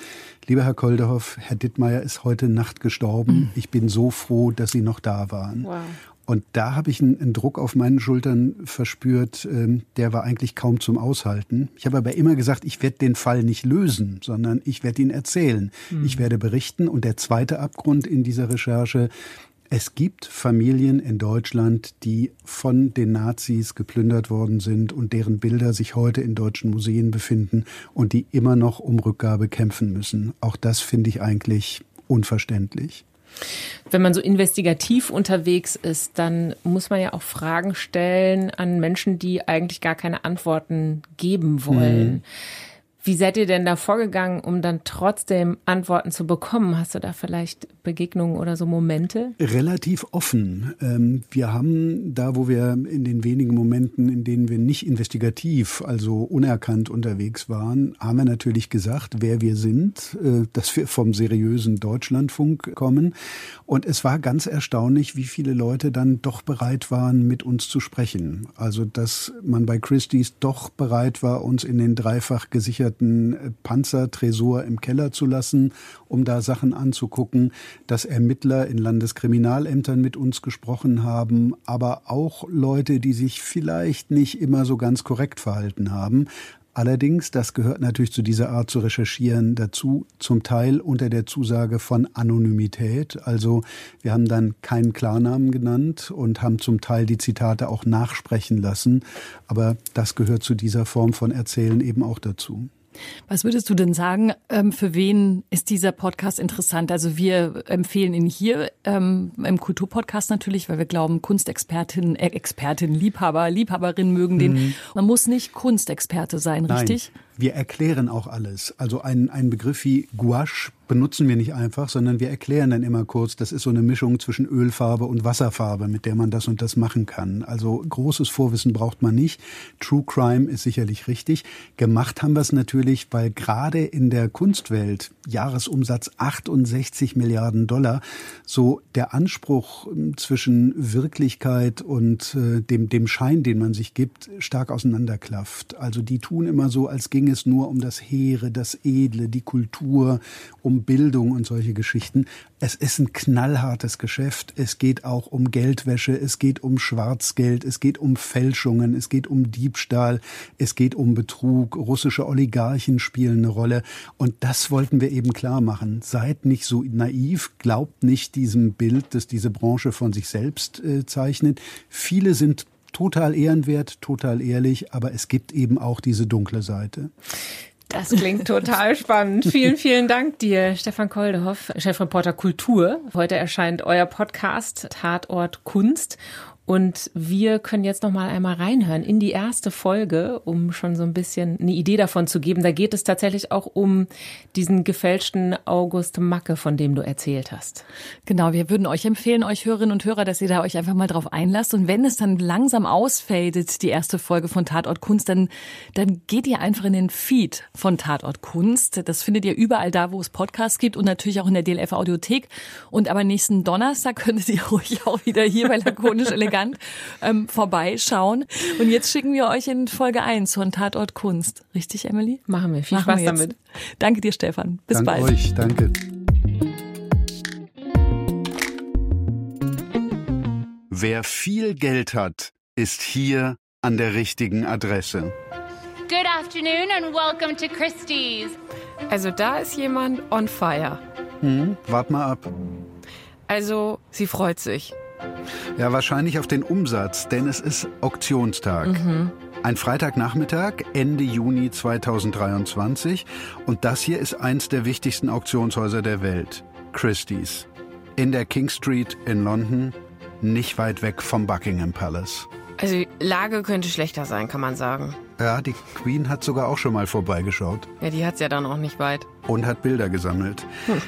lieber Herr Kolderhoff, Herr Dittmeier ist heute Nacht gestorben. Mhm. Ich bin so froh, dass Sie noch da waren. Wow. Und da habe ich einen, einen, Druck auf meinen Schultern verspürt, ähm, der war eigentlich kaum zum Aushalten. Ich habe aber immer gesagt, ich werde den Fall nicht lösen, sondern ich werde ihn erzählen. Mhm. Ich werde berichten. Und der zweite Abgrund in dieser Recherche, es gibt Familien in Deutschland, die von den Nazis geplündert worden sind und deren Bilder sich heute in deutschen Museen befinden und die immer noch um Rückgabe kämpfen müssen. Auch das finde ich eigentlich unverständlich. Wenn man so investigativ unterwegs ist, dann muss man ja auch Fragen stellen an Menschen, die eigentlich gar keine Antworten geben wollen. Mhm. Wie seid ihr denn da vorgegangen, um dann trotzdem Antworten zu bekommen? Hast du da vielleicht Begegnungen oder so Momente? Relativ offen. Ähm, wir haben da, wo wir in den wenigen Momenten, in denen wir nicht investigativ, also unerkannt unterwegs waren, haben wir natürlich gesagt, wer wir sind, äh, dass wir vom seriösen Deutschlandfunk kommen. Und es war ganz erstaunlich, wie viele Leute dann doch bereit waren, mit uns zu sprechen. Also, dass man bei Christie's doch bereit war, uns in den dreifach gesicherten gesicherten äh, Panzertresor im Keller zu lassen, um da Sachen anzugucken, dass Ermittler in Landeskriminalämtern mit uns gesprochen haben, aber auch Leute, die sich vielleicht nicht immer so ganz korrekt verhalten haben. Allerdings, das gehört natürlich zu dieser Art zu recherchieren dazu, zum Teil unter der Zusage von Anonymität. Also wir haben dann keinen Klarnamen genannt und haben zum Teil die Zitate auch nachsprechen lassen. Aber das gehört zu dieser Form von Erzählen eben auch dazu. Was würdest du denn sagen, ähm, für wen ist dieser Podcast interessant? Also wir empfehlen ihn hier ähm, im Kulturpodcast natürlich, weil wir glauben, Kunstexpertinnen, äh, Expertinnen, Liebhaber, Liebhaberinnen mögen den. Mhm. Man muss nicht Kunstexperte sein, richtig? Nein, wir erklären auch alles. Also ein, ein Begriff wie Gouache benutzen wir nicht einfach, sondern wir erklären dann immer kurz, das ist so eine Mischung zwischen Ölfarbe und Wasserfarbe, mit der man das und das machen kann. Also großes Vorwissen braucht man nicht. True Crime ist sicherlich richtig. Gemacht haben wir es natürlich, weil gerade in der Kunstwelt Jahresumsatz 68 Milliarden Dollar, so der Anspruch ähm, zwischen Wirklichkeit und äh, dem, dem Schein, den man sich gibt, stark auseinanderklafft. Also die tun immer so, als ging es nur um das Heere, das Edle, die Kultur, um Bildung und solche Geschichten. Es ist ein knallhartes Geschäft. Es geht auch um Geldwäsche, es geht um Schwarzgeld, es geht um Fälschungen, es geht um Diebstahl, es geht um Betrug. Russische Oligarchen spielen eine Rolle. Und das wollten wir eben klar machen. Seid nicht so naiv, glaubt nicht diesem Bild, das diese Branche von sich selbst äh, zeichnet. Viele sind total ehrenwert, total ehrlich, aber es gibt eben auch diese dunkle Seite. Das klingt total spannend. Vielen, vielen Dank dir, Stefan Koldehoff, Chefreporter Kultur. Heute erscheint euer Podcast Tatort Kunst. Und wir können jetzt noch mal einmal reinhören in die erste Folge, um schon so ein bisschen eine Idee davon zu geben. Da geht es tatsächlich auch um diesen gefälschten August Macke, von dem du erzählt hast. Genau, wir würden euch empfehlen, euch Hörerinnen und Hörer, dass ihr da euch einfach mal drauf einlasst. Und wenn es dann langsam ausfadet, die erste Folge von Tatort Kunst, dann, dann geht ihr einfach in den Feed von Tatort Kunst. Das findet ihr überall da, wo es Podcasts gibt und natürlich auch in der DLF Audiothek. Und aber nächsten Donnerstag [laughs] könntet ihr ruhig auch wieder hier bei Lakonisch Elegant Elegant ähm, vorbeischauen. Und jetzt schicken wir euch in Folge 1 von Tatort Kunst. Richtig, Emily? Machen wir. Viel Machen Spaß wir damit. Danke dir, Stefan. Bis Dank bald. euch. Danke. Wer viel Geld hat, ist hier an der richtigen Adresse. Good afternoon and welcome to Christie's. Also da ist jemand on fire. Hm, wart mal ab. Also, sie freut sich. Ja, wahrscheinlich auf den Umsatz, denn es ist Auktionstag. Mhm. Ein Freitagnachmittag, Ende Juni 2023. Und das hier ist eins der wichtigsten Auktionshäuser der Welt. Christie's. In der King Street in London, nicht weit weg vom Buckingham Palace. Also die Lage könnte schlechter sein, kann man sagen. Ja, die Queen hat sogar auch schon mal vorbeigeschaut. Ja, die hat's ja dann auch nicht weit. Und hat Bilder gesammelt. Hm.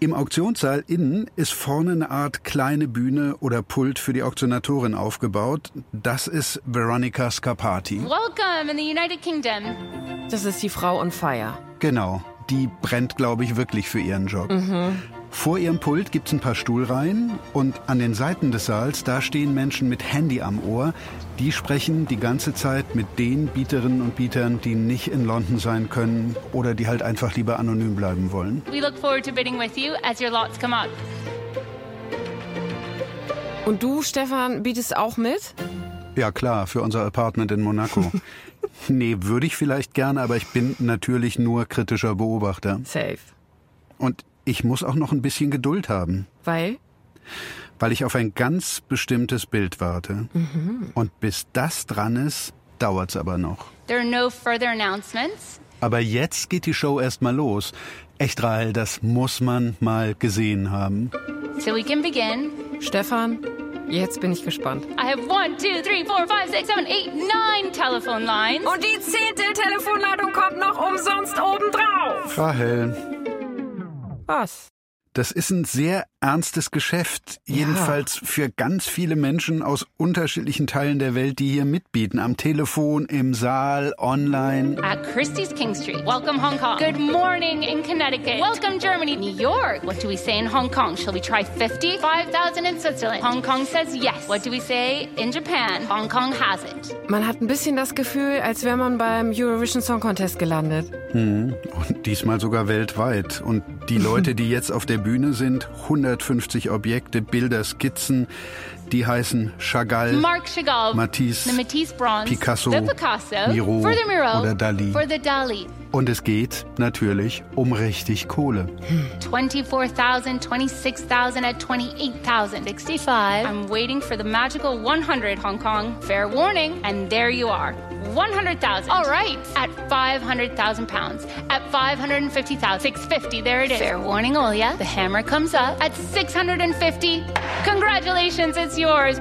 Im Auktionssaal innen ist vorne eine Art kleine Bühne oder Pult für die Auktionatorin aufgebaut. Das ist Veronica Scarpati. Welcome in the United Kingdom. Das ist die Frau on fire. Genau. Die brennt, glaube ich, wirklich für ihren Job. Mhm. Vor ihrem Pult gibt es ein paar Stuhlreihen und an den Seiten des Saals, da stehen Menschen mit Handy am Ohr. Die sprechen die ganze Zeit mit den Bieterinnen und Bietern, die nicht in London sein können oder die halt einfach lieber anonym bleiben wollen. We look forward to bidding with you as your lots come up. Und du, Stefan, bietest auch mit? Ja, klar, für unser Apartment in Monaco. [laughs] nee, würde ich vielleicht gerne, aber ich bin natürlich nur kritischer Beobachter. Safe. Und ich muss auch noch ein bisschen Geduld haben. Weil? Weil ich auf ein ganz bestimmtes Bild warte. Mhm. Und bis das dran ist, dauert's aber noch. There are no further announcements. Aber jetzt geht die Show erst mal los. Echt, Rahel, das muss man mal gesehen haben. So we can begin. Stefan, jetzt bin ich gespannt. I have one, two, three, four, five, six, seven, eight, nine telephone lines. Und die zehnte Telefonladung kommt noch umsonst obendrauf. Rahel. Was? Das ist ein sehr ernstes Geschäft. Jedenfalls für ganz viele Menschen aus unterschiedlichen Teilen der Welt, die hier mitbieten. Am Telefon, im Saal, online. At Christie's King Street. Welcome, Hong Kong. Good morning in Connecticut. Welcome, Germany. New York. What do we say in Hong Kong? Shall we try 50? 5,000 in Switzerland. Hong Kong says yes. What do we say in Japan? Hong Kong has it. Man hat ein bisschen das Gefühl, als wäre man beim Eurovision Song Contest gelandet. Mhm. Und diesmal sogar weltweit. Und die Leute, die jetzt auf der Bühne sind, 150 Objekte, Bilder, Skizzen, die heißen Chagall, Mark Chagall. Matisse, Matisse Bronze. Picasso, the Picasso. Miro for the Miro. oder Dali. For the Dali. Und es geht natürlich um richtig Kohle. 24,000, 26,000 at 28,000. 65. I'm waiting for the magical 100 Hong Kong. Fair warning. And there you are. 100,000. All right. At 500,000 pounds. At 550,000. 650. There it is. Fair warning, Olia. The hammer comes up at 650. Congratulations, it's yours.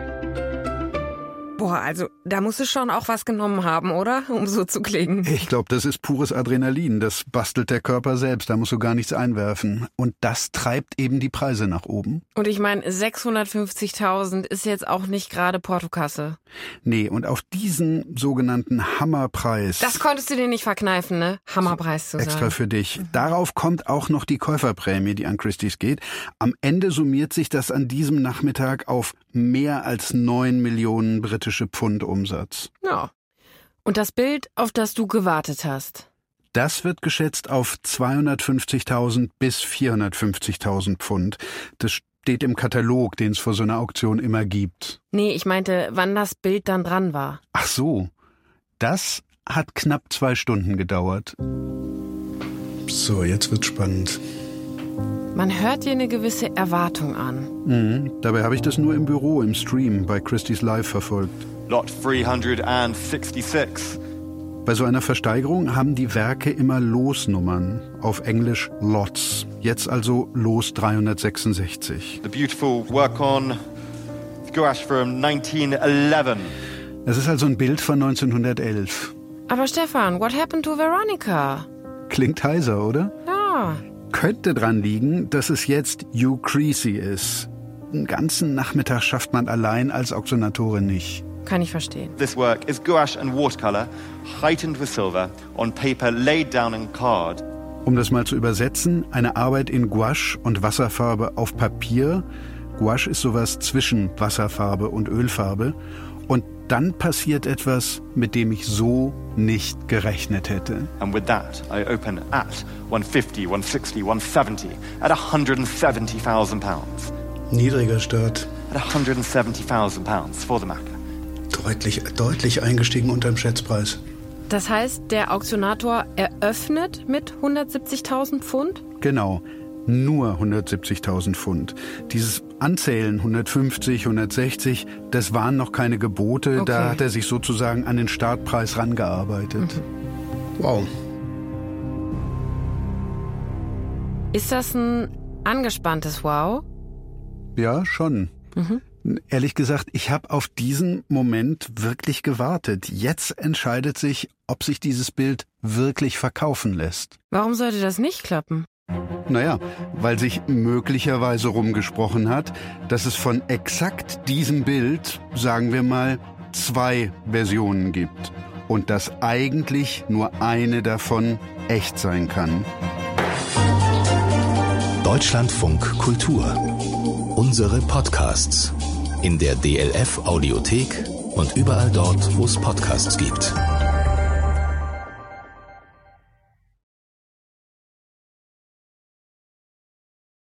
Boah, also da muss es schon auch was genommen haben, oder? Um so zu klingen. Ich glaube, das ist pures Adrenalin. Das bastelt der Körper selbst. Da musst du gar nichts einwerfen. Und das treibt eben die Preise nach oben. Und ich meine, 650.000 ist jetzt auch nicht gerade Portokasse. Nee, und auf diesen sogenannten Hammerpreis. Das konntest du dir nicht verkneifen, ne? Hammerpreis zu sagen. Extra für dich. Darauf kommt auch noch die Käuferprämie, die an Christie's geht. Am Ende summiert sich das an diesem Nachmittag auf mehr als neun Millionen britische Pfund Umsatz. Ja. Und das Bild, auf das du gewartet hast? Das wird geschätzt auf 250.000 bis 450.000 Pfund. Das steht im Katalog, den es vor so einer Auktion immer gibt. Nee, ich meinte, wann das Bild dann dran war. Ach so. Das hat knapp zwei Stunden gedauert. So, jetzt wird's spannend. Man hört dir eine gewisse Erwartung an. Mhm. Dabei habe ich das nur im Büro, im Stream, bei Christie's Live verfolgt. Lot 366. Bei so einer Versteigerung haben die Werke immer Losnummern, auf Englisch Lots. Jetzt also Los 366. The beautiful work on gouache from 1911. Es ist also ein Bild von 1911. Aber Stefan, what happened to Veronica? Klingt heiser, oder? Ja. Könnte dran liegen, dass es jetzt Hugh Creasy ist. Einen ganzen Nachmittag schafft man allein als Auktionatorin nicht. Kann ich verstehen. This work is gouache and watercolor, heightened with silver, on paper laid down in card. Um das mal zu übersetzen, eine Arbeit in Gouache und Wasserfarbe auf Papier. Gouache ist sowas zwischen Wasserfarbe und Ölfarbe. Dann passiert etwas, mit dem ich so nicht gerechnet hätte. And with that, I open at 150, 160, 170, at 170,000 pounds. Niedriger Start. At 170,000 pounds for the Maca. Deutlich, deutlich eingestiegen unterm Schätzpreis. Das heißt, der Auktionator eröffnet mit 170.000 Pfund? Genau, nur 170.000 Pfund. Dieses Anzählen 150, 160, das waren noch keine Gebote, Okay. da hat er sich sozusagen an den Startpreis rangearbeitet. Wow. Ist das ein angespanntes Wow? Ja, schon. Mhm. Ehrlich gesagt, ich habe auf diesen Moment wirklich gewartet. Jetzt entscheidet sich, ob sich dieses Bild wirklich verkaufen lässt. Warum sollte das nicht klappen? Naja, weil sich möglicherweise rumgesprochen hat, dass es von exakt diesem Bild, sagen wir mal, zwei Versionen gibt. Und dass eigentlich nur eine davon echt sein kann. Deutschlandfunk Kultur. Unsere Podcasts in der DLF Audiothek und überall dort, wo es Podcasts gibt.